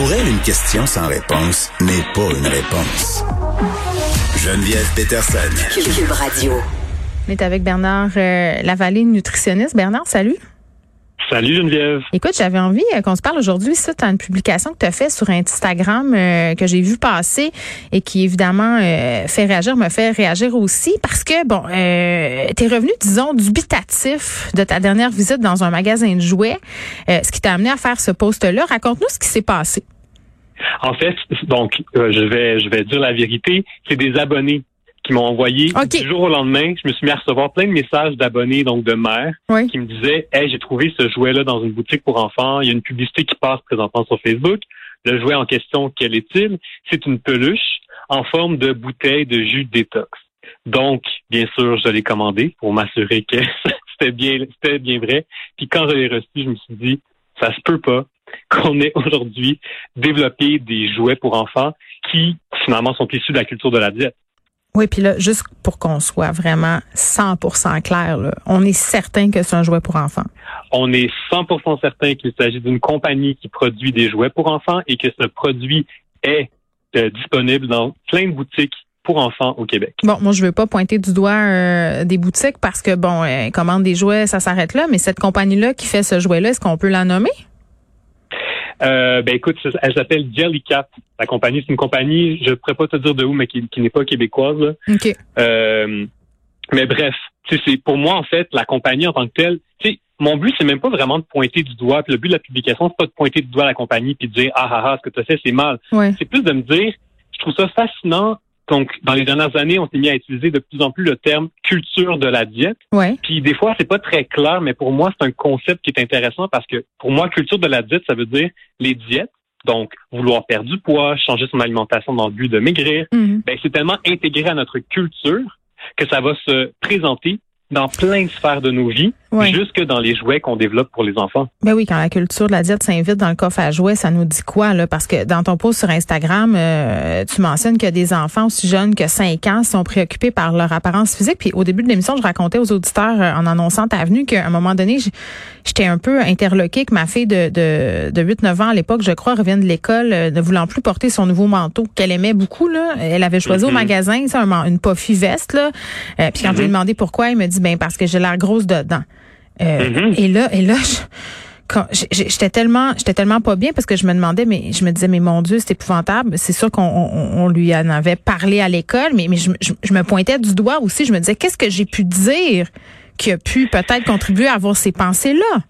Pour elle, une question sans réponse n'est pas une réponse. Geneviève Peterson. Cube Radio. On est avec Bernard euh, Lavallée, nutritionniste. Bernard, salut. Salut Geneviève. Écoute, j'avais envie euh, qu'on se parle aujourd'hui suite à une publication que tu as faite sur Instagram euh, que j'ai vu passer et qui évidemment euh, fait réagir, me fait réagir aussi parce que, bon, euh, tu es revenu, disons, dubitatif de ta dernière visite dans un magasin de jouets, ce qui t'a amené à faire ce post-là. Raconte-nous ce qui s'est passé. En fait, donc, je vais je vais dire la vérité, c'est des abonnés qui m'ont envoyé du jour au lendemain. Je me suis mis à recevoir plein de messages d'abonnés, donc de mères, qui me disaient Hey, j'ai trouvé ce jouet-là dans une boutique pour enfants. Il y a une publicité qui passe présentement sur Facebook. Le jouet en question, quel est-il? C'est une peluche en forme de bouteille de jus détox. Donc, bien sûr, je l'ai commandé pour m'assurer que c'était bien, c'était bien vrai. Puis quand je l'ai reçu, je me suis dit, ça se peut pas qu'on ait aujourd'hui développé des jouets pour enfants qui finalement sont issus de la culture de la diète. Oui, puis là, juste pour qu'on soit vraiment 100% clair, là, on est certain que c'est un jouet pour enfants. On est 100% certain qu'il s'agit d'une compagnie qui produit des jouets pour enfants et que ce produit est euh, disponible dans plein de boutiques pour enfants au Québec. Bon, moi je veux pas pointer du doigt euh, des boutiques parce que bon, euh, commande des jouets, ça s'arrête là, mais cette compagnie-là qui fait ce jouet-là, est-ce qu'on peut la nommer? Euh, ben écoute, elle s'appelle Jellycat. La compagnie, c'est une compagnie, je ne pourrais pas te dire de où, mais qui, n'est pas québécoise. OK. Euh, mais bref, c'est pour moi en fait la compagnie en tant que telle. Mon but, c'est même pas vraiment de pointer du doigt. le but de la publication, c'est pas de pointer du doigt la compagnie puis de dire ah ah ah, ce que tu as fait, c'est mal. C'est plus de me dire, je trouve ça fascinant donc, dans les dernières années, on s'est mis à utiliser de plus en plus le terme culture de la diète. Ouais. Puis des fois, c'est pas très clair, mais pour moi, c'est un concept qui est intéressant parce que pour moi, culture de la diète, ça veut dire les diètes. Donc, vouloir perdre du poids, changer son alimentation dans le but de maigrir, mm-hmm. ben, c'est tellement intégré à notre culture que ça va se présenter dans plein de sphères de nos vies, jusque dans les jouets qu'on développe pour les enfants. Ben oui, quand la culture de la diète s'invite dans le coffre à jouets, ça nous dit quoi là? Parce que dans ton post sur Instagram, euh, tu mentionnes que des enfants aussi jeunes que 5 ans sont préoccupés par leur apparence physique. Puis au début de l'émission, je racontais aux auditeurs euh, en annonçant ta venue qu'à un moment donné, j'étais un peu interloquée que ma fille de, de, de 8-9 ans à l'époque, je crois, revient de l'école euh, ne voulant plus porter son nouveau manteau qu'elle aimait beaucoup. Là. Elle avait choisi au mm-hmm. magasin ça, une puffy veste. Là. puis quand je lui ai mm-hmm. demandé pourquoi, il me dit ben parce que j'ai l'air grosse dedans. Euh, mm-hmm. Et là, et là, j'étais tellement, j'étais tellement pas bien parce que je me demandais, mais je me disais, mais mon Dieu, c'est épouvantable. C'est sûr qu'on lui en avait parlé à l'école, mais, mais je, me pointais du doigt aussi. Je me disais, qu'est-ce que j'ai pu dire qui a pu peut-être contribuer à avoir ces pensées-là?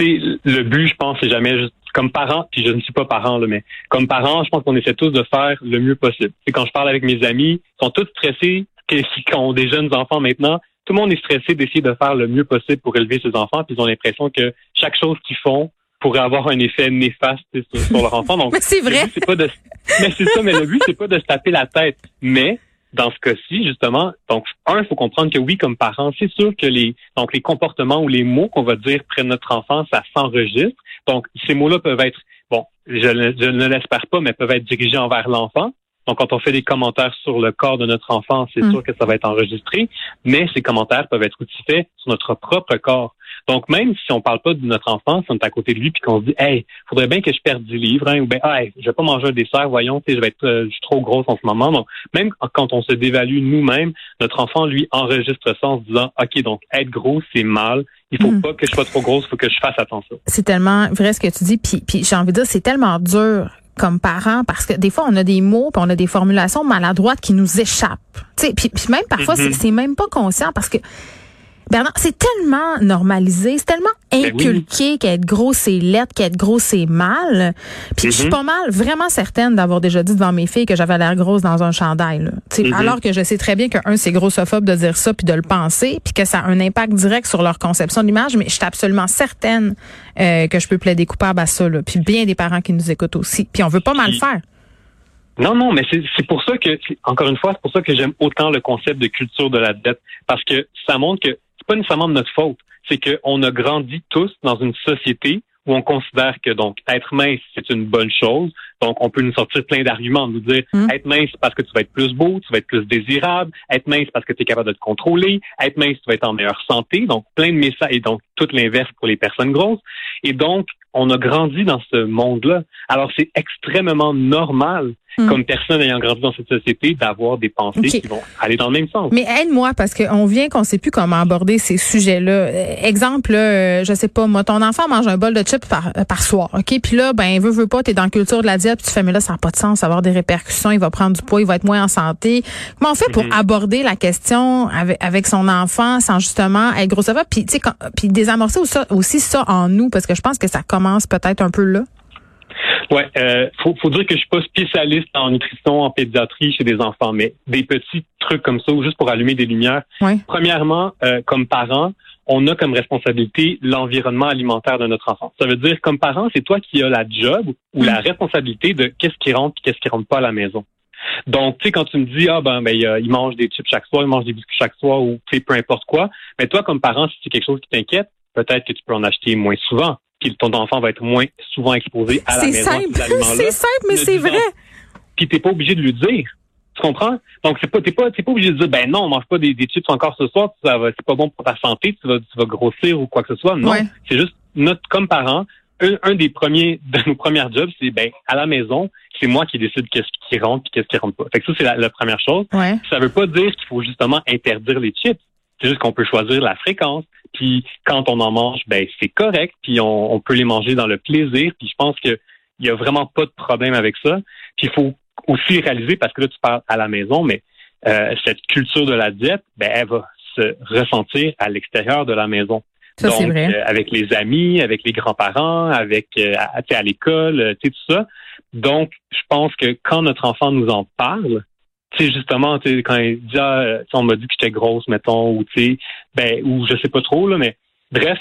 le but, je pense, c'est jamais juste comme parent, puis je ne suis pas parent, là, mais comme parent, je pense qu'on essaie tous de faire le mieux possible. Et quand je parle avec mes amis, ils sont tous stressés, qui ont des jeunes enfants maintenant, tout le monde est stressé d'essayer de faire le mieux possible pour élever ses enfants, puis ils ont l'impression que chaque chose qu'ils font pourrait avoir un effet néfaste sur, leur enfant. Donc, c'est vrai. C'est pas de, mais c'est ça, mais le but c'est pas de se taper la tête, mais dans ce cas-ci, justement, donc un, il faut comprendre que oui, comme parents, c'est sûr que les donc les comportements ou les mots qu'on va dire près de notre enfant, ça s'enregistre. Donc ces mots-là peuvent être bon, je, je ne l'espère pas, mais peuvent être dirigés envers l'enfant. Donc, quand on fait des commentaires sur le corps de notre enfant, c'est hmm. sûr que ça va être enregistré, mais ces commentaires peuvent être aussi faits sur notre propre corps. Donc, même si on parle pas de notre enfant, si on est à côté de lui puis qu'on se dit, hey, faudrait bien que je perde du livre, hein, ou bien, hey, je vais pas manger un dessert, voyons, je vais être, euh, je suis trop grosse en ce moment. Donc, même quand on se dévalue nous-mêmes, notre enfant, lui, enregistre ça en se disant, OK, donc, être gros, c'est mal. Il faut hmm. pas que je sois trop grosse, il faut que je fasse attention. C'est tellement vrai ce que tu dis, puis, puis j'ai envie de dire, c'est tellement dur comme parents parce que des fois on a des mots puis on a des formulations maladroites qui nous échappent. Tu sais, puis, même parfois c'est même pas conscient parce que Bernard, c'est tellement normalisé, c'est tellement ben inculqué qu'être gros c'est lettre, qu'être gros c'est mal. Puis je suis mm-hmm. pas mal, vraiment certaine d'avoir déjà dit devant mes filles que j'avais l'air grosse dans un chandail. Là. Mm-hmm. Alors que je sais très bien qu'un c'est grossophobe de dire ça puis de le penser, puis que ça a un impact direct sur leur conception de l'image. Mais je suis absolument certaine euh, que je peux plaider coupable à ça. Là. Puis bien des parents qui nous écoutent aussi. Puis on veut pas mal faire. Non, non, mais c'est pour ça que, encore une fois, c'est pour ça que j'aime autant le concept de culture de la dette, parce que ça montre que pas nécessairement de notre faute. C'est qu'on a grandi tous dans une société où on considère que donc être mince, c'est une bonne chose. Donc, on peut nous sortir plein d'arguments, nous dire Mm. être mince parce que tu vas être plus beau, tu vas être plus désirable, être mince parce que tu es capable de te contrôler, être mince, tu vas être en meilleure santé. Donc, plein de messages et donc tout l'inverse pour les personnes grosses. Et donc, on a grandi dans ce monde-là. Alors, c'est extrêmement normal, Mm. comme personne ayant grandi dans cette société, d'avoir des pensées qui vont aller dans le même sens. Mais aide-moi parce qu'on vient qu'on sait plus comment aborder ces sujets-là. Euh, Exemple, euh, je sais pas, moi, ton enfant mange un bol de chips par, euh, par soir, ok, puis là, ben veut veut pas, t'es dans la culture de la diète, puis tu fais mais là ça n'a pas de sens, ça va avoir des répercussions, il va prendre du poids, il va être moins en santé. Comment on fait pour Mhm. aborder la question avec, avec son enfant sans justement être gros ça va, puis tu sais, puis désamorcer aussi, aussi ça en nous parce que je pense que ça commence peut-être un peu là. Ouais, euh, faut, faut dire que je suis pas spécialiste en nutrition, en pédiatrie chez des enfants, mais des petits trucs comme ça, juste pour allumer des lumières. Premièrement, euh, comme parents, on a comme responsabilité l'environnement alimentaire de notre enfant. Ça veut dire, comme parent, c'est toi qui as la job ou la responsabilité de qu'est-ce qui rentre et qu'est-ce qui rentre pas à la maison. Donc, tu sais, quand tu me dis, ah ben, ben il, euh, il mange des chips chaque soir, il mange des biscuits chaque soir, ou tu sais, peu importe quoi, mais toi, comme parent, si c'est quelque chose qui t'inquiète, peut-être que tu peux en acheter moins souvent, puis ton enfant va être moins souvent exposé à la C'est maison à simple, c'est simple, mais c'est vrai. puis t'es pas obligé de lui dire. Tu comprends? Donc c'est pas t'es pas t'es pas obligé de dire ben non, on mange pas des, des chips encore ce soir, ça va c'est pas bon pour ta santé, tu vas tu vas grossir ou quoi que ce soit. Non, Ouais. c'est juste notre comme parents, un, un des premiers de nos premières jobs, c'est ben à la maison, c'est moi qui décide qu'est-ce qui rentre et qu'est-ce qui rentre pas. Fait que ça c'est la, la première chose. Ouais. Ça veut pas dire qu'il faut justement interdire les chips. C'est juste qu'on peut choisir la fréquence. Puis quand on en mange, ben c'est correct. Puis on, on peut les manger dans le plaisir. Puis je pense que il y a vraiment pas de problème avec ça. Puis il faut aussi réaliser parce que là tu parles à la maison, mais euh, cette culture de la diète, ben elle va se ressentir à l'extérieur de la maison. Ça, Donc, vrai. euh, avec les amis, avec les grands-parents, avec euh, à, à l'école, euh, tu sais, tout ça. Donc, je pense que quand notre enfant nous en parle, tu sais, justement, tu sais, quand il dit, ah, on m'a dit que j'étais grosse, mettons, ou tu sais, ben, ou je sais pas trop, là, mais bref,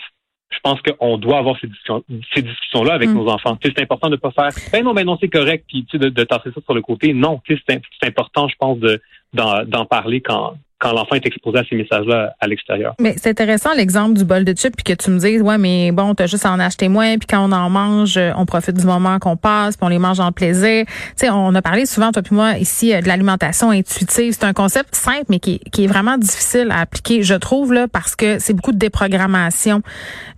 je pense qu'on doit avoir ces discussions, ces discussions-là avec Mm. nos enfants. Tu sais, c'est important de pas faire, ben non, ben non, c'est correct, puis tu sais, de, de tasser ça sur le côté. Non, tu sais, c'est important, je pense, de d'en parler quand quand l'enfant est exposé à ces messages-là à l'extérieur. Mais c'est intéressant l'exemple du bol de chips puis que tu me dises ouais mais bon t'as juste à en acheter moins puis quand on en mange euh, on profite du moment qu'on passe puis on les mange en plaisir. Tu sais on a parlé souvent toi puis moi ici euh, de l'alimentation intuitive. C'est un concept simple mais qui, qui est vraiment difficile à appliquer je trouve là parce que c'est beaucoup de déprogrammation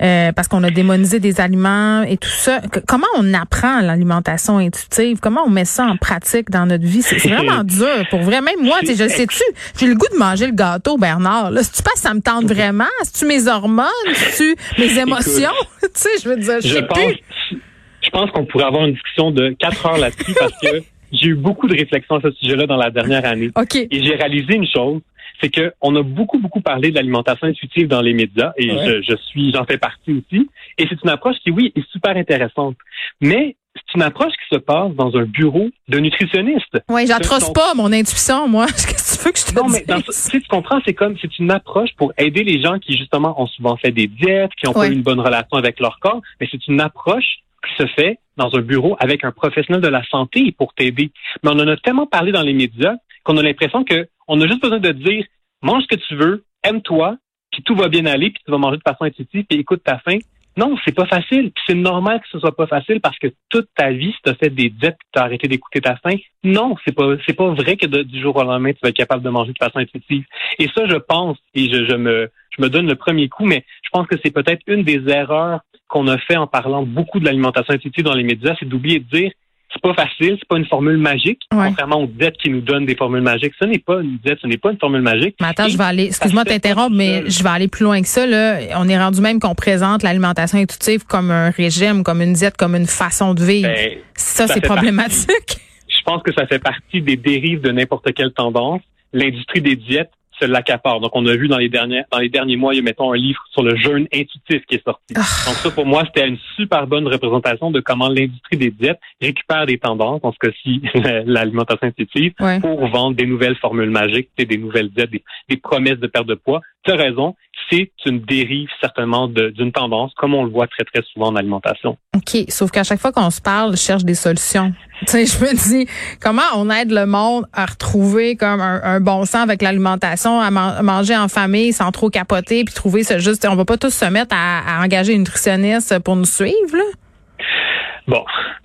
euh, parce qu'on a démonisé des aliments et tout ça. Que- comment on apprend l'alimentation intuitive? Comment on met ça en pratique dans notre vie? C'est c'est vraiment dur pour vrai. Même moi tu sais je sais-tu j'ai le goût de manger le gâteau, Bernard. Là, si tu que ça me tente vraiment, si tu mes hormones, si tu mes émotions, tu sais, je veux dire, je pense, plus. je pense qu'on pourrait avoir une discussion de quatre heures là-dessus parce que j'ai eu beaucoup de réflexions à ce sujet-là dans la dernière année. OK. Et j'ai réalisé une chose, c'est que on a beaucoup, beaucoup parlé de l'alimentation intuitive dans les médias et Ouais. je, je suis, j'en fais partie aussi. Et c'est une approche qui, oui, est super intéressante. Mais une approche qui se passe dans un bureau de nutritionniste. Oui, Donc- pas mon intuition, moi. Qu'est-ce que tu veux que je te Non, mais dans, tu sais, tu comprends, c'est comme, c'est une approche pour aider les gens qui, justement, ont souvent fait des diètes, qui n'ont Ouais. pas eu une bonne relation avec leur corps, mais c'est une approche qui se fait dans un bureau avec un professionnel de la santé pour t'aider. Mais on en a tellement parlé dans les médias qu'on a l'impression que on a juste besoin de dire, mange ce que tu veux, aime-toi, puis tout va bien aller, puis tu vas manger de façon intuitive, puis écoute ta faim. Non, c'est pas facile. C'est normal que ce soit pas facile parce que toute ta vie, si tu as fait des diètes, tu as arrêté d'écouter ta faim, non, c'est pas c'est pas vrai que du jour au lendemain, tu vas être capable de manger de façon intuitive. Et ça, je pense, et je, je me je me donne le premier coup, mais je pense que c'est peut-être une des erreurs qu'on a fait en parlant beaucoup de l'alimentation intuitive dans les médias, c'est d'oublier de dire c'est pas facile, c'est pas une formule magique, Ouais. contrairement aux diètes qui nous donnent des formules magiques. Ce n'est pas une diète, ce n'est pas une formule magique. Mais attends, Et je vais aller, excuse-moi de t'interrompre, mais je vais aller plus loin que ça, là. On est rendu même qu'on présente l'alimentation intuitive comme un régime, comme une diète, comme une façon de vivre. Ben, ça, ça c'est problématique. je pense que ça fait partie des dérives de n'importe quelle tendance. L'industrie des diètes se l'accapare. Donc, on a vu dans les derniers, dans les derniers mois, il y a, mettons, un livre sur le jeûne intuitif qui est sorti. Ah. Donc, ça, pour moi, c'était une super bonne représentation de comment l'industrie des diètes récupère des tendances, en ce cas-ci, l'alimentation intuitive, Ouais. pour vendre des nouvelles formules magiques, des nouvelles diètes, des, des promesses de perte de poids. Tu as raison, c'est une dérive certainement d'une tendance, comme on le voit très, très souvent en alimentation. OK. Sauf qu'à chaque fois qu'on se parle, je cherche des solutions. Tu sais, je me dis, comment on aide le monde à retrouver comme un, un bon sens avec l'alimentation, à, man- à manger en famille sans trop capoter, puis trouver ce juste. On va pas tous se mettre à, à engager une nutritionniste pour nous suivre, là?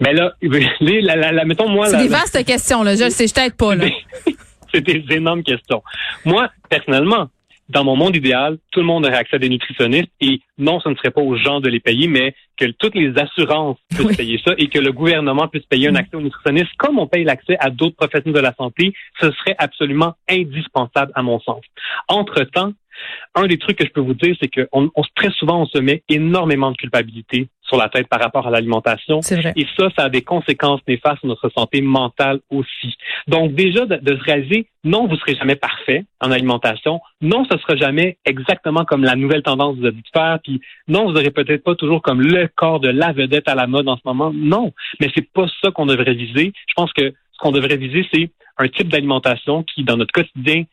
Mais là, la, la, la, mettons moi. C'est des vastes questions, là. Je le sais, je t'aide pas, là. c'est des énormes questions. Moi, personnellement, dans mon monde idéal, tout le monde aurait accès à des nutritionnistes et non, ce ne serait pas aux gens de les payer, mais que toutes les assurances puissent payer ça et que le gouvernement puisse payer un mm. accès aux nutritionnistes comme on paye l'accès à d'autres professionnels de la santé, ce serait absolument indispensable à mon sens. Entre-temps, un des trucs que je peux vous dire, c'est que on, très souvent, on se met énormément de culpabilité sur la tête par rapport à l'alimentation. Et ça, ça a des conséquences néfastes sur notre santé mentale aussi. Donc déjà, de, se réaliser, non, vous serez jamais parfait en alimentation. Non, ce sera jamais exactement comme la nouvelle tendance que vous avez de faire. Puis non, vous n'aurez peut-être pas toujours comme le corps de la vedette à la mode en ce moment. Non, mais c'est pas ça qu'on devrait viser. Je pense que ce qu'on devrait viser, c'est un type d'alimentation qui, dans notre quotidien,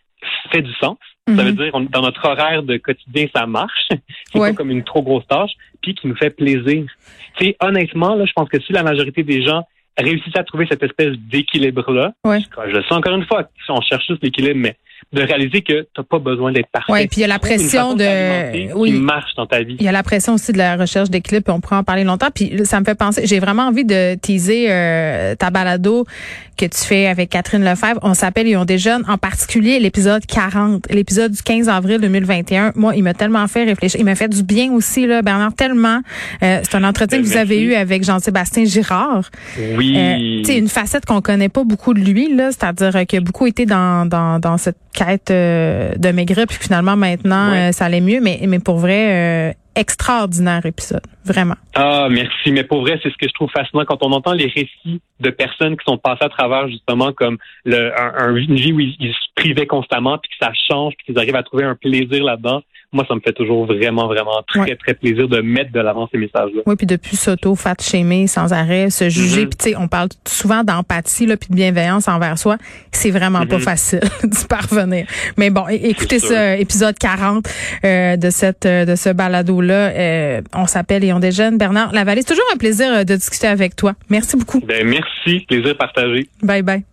fait du sens. Ça veut mhm. dire dans notre horaire de quotidien, ça marche. c'est pas comme une trop grosse tâche, puis qui nous fait plaisir. Tu honnêtement, là, je pense que si la majorité des gens réussissent à trouver cette espèce d'équilibre-là, je le sens encore une fois, on cherche juste l'équilibre, mais de réaliser que tu n'as pas besoin d'être parfait. Oui, puis il y a la pression de oui, qui marche dans ta vie. Il y a la pression aussi de la recherche d'équilibre, on pourra en parler longtemps. Puis ça me fait penser, j'ai vraiment envie de teaser euh, ta balado que tu fais avec Catherine Lefebvre. On s'appelle Ils ont des jeunes, en particulier l'épisode 40, l'épisode du 15 avril 2021. Moi, il m'a tellement fait réfléchir. Il m'a fait du bien aussi, là, Bernard, tellement. Euh, c'est un entretien que vous avez eu avec Jean-Sébastien Girard. Oui. Euh, une facette qu'on connaît pas beaucoup de lui, là, c'est-à-dire qu'il a beaucoup été dans, dans, dans cette quête euh, de maigrir, puis finalement maintenant euh, ça allait mieux, mais mais pour vrai euh, extraordinaire épisode, vraiment. Ah merci, mais pour vrai c'est ce que je trouve fascinant quand on entend les récits de personnes qui sont passées à travers justement comme le, une vie où ils, ils se privaient constamment, puis que ça change, puis qu'ils arrivent à trouver un plaisir là-dedans moi, ça me fait toujours vraiment, vraiment très, très plaisir de mettre de l'avant ces messages-là. Oui, puis depuis s'auto fat shamer sans arrêt, se juger. Mm-hmm. Puis tu sais, on parle souvent d'empathie là, puis de bienveillance envers soi. C'est vraiment pas mm-hmm. facile d'y parvenir. Mais bon, écoutez ça, épisode 40 euh, de cette euh, de ce balado-là. Euh, on s'appelle et on déjeune. Bernard Lavallée, c'est toujours un plaisir de discuter avec toi. Merci beaucoup. Ben, merci, plaisir partagé. Bye bye.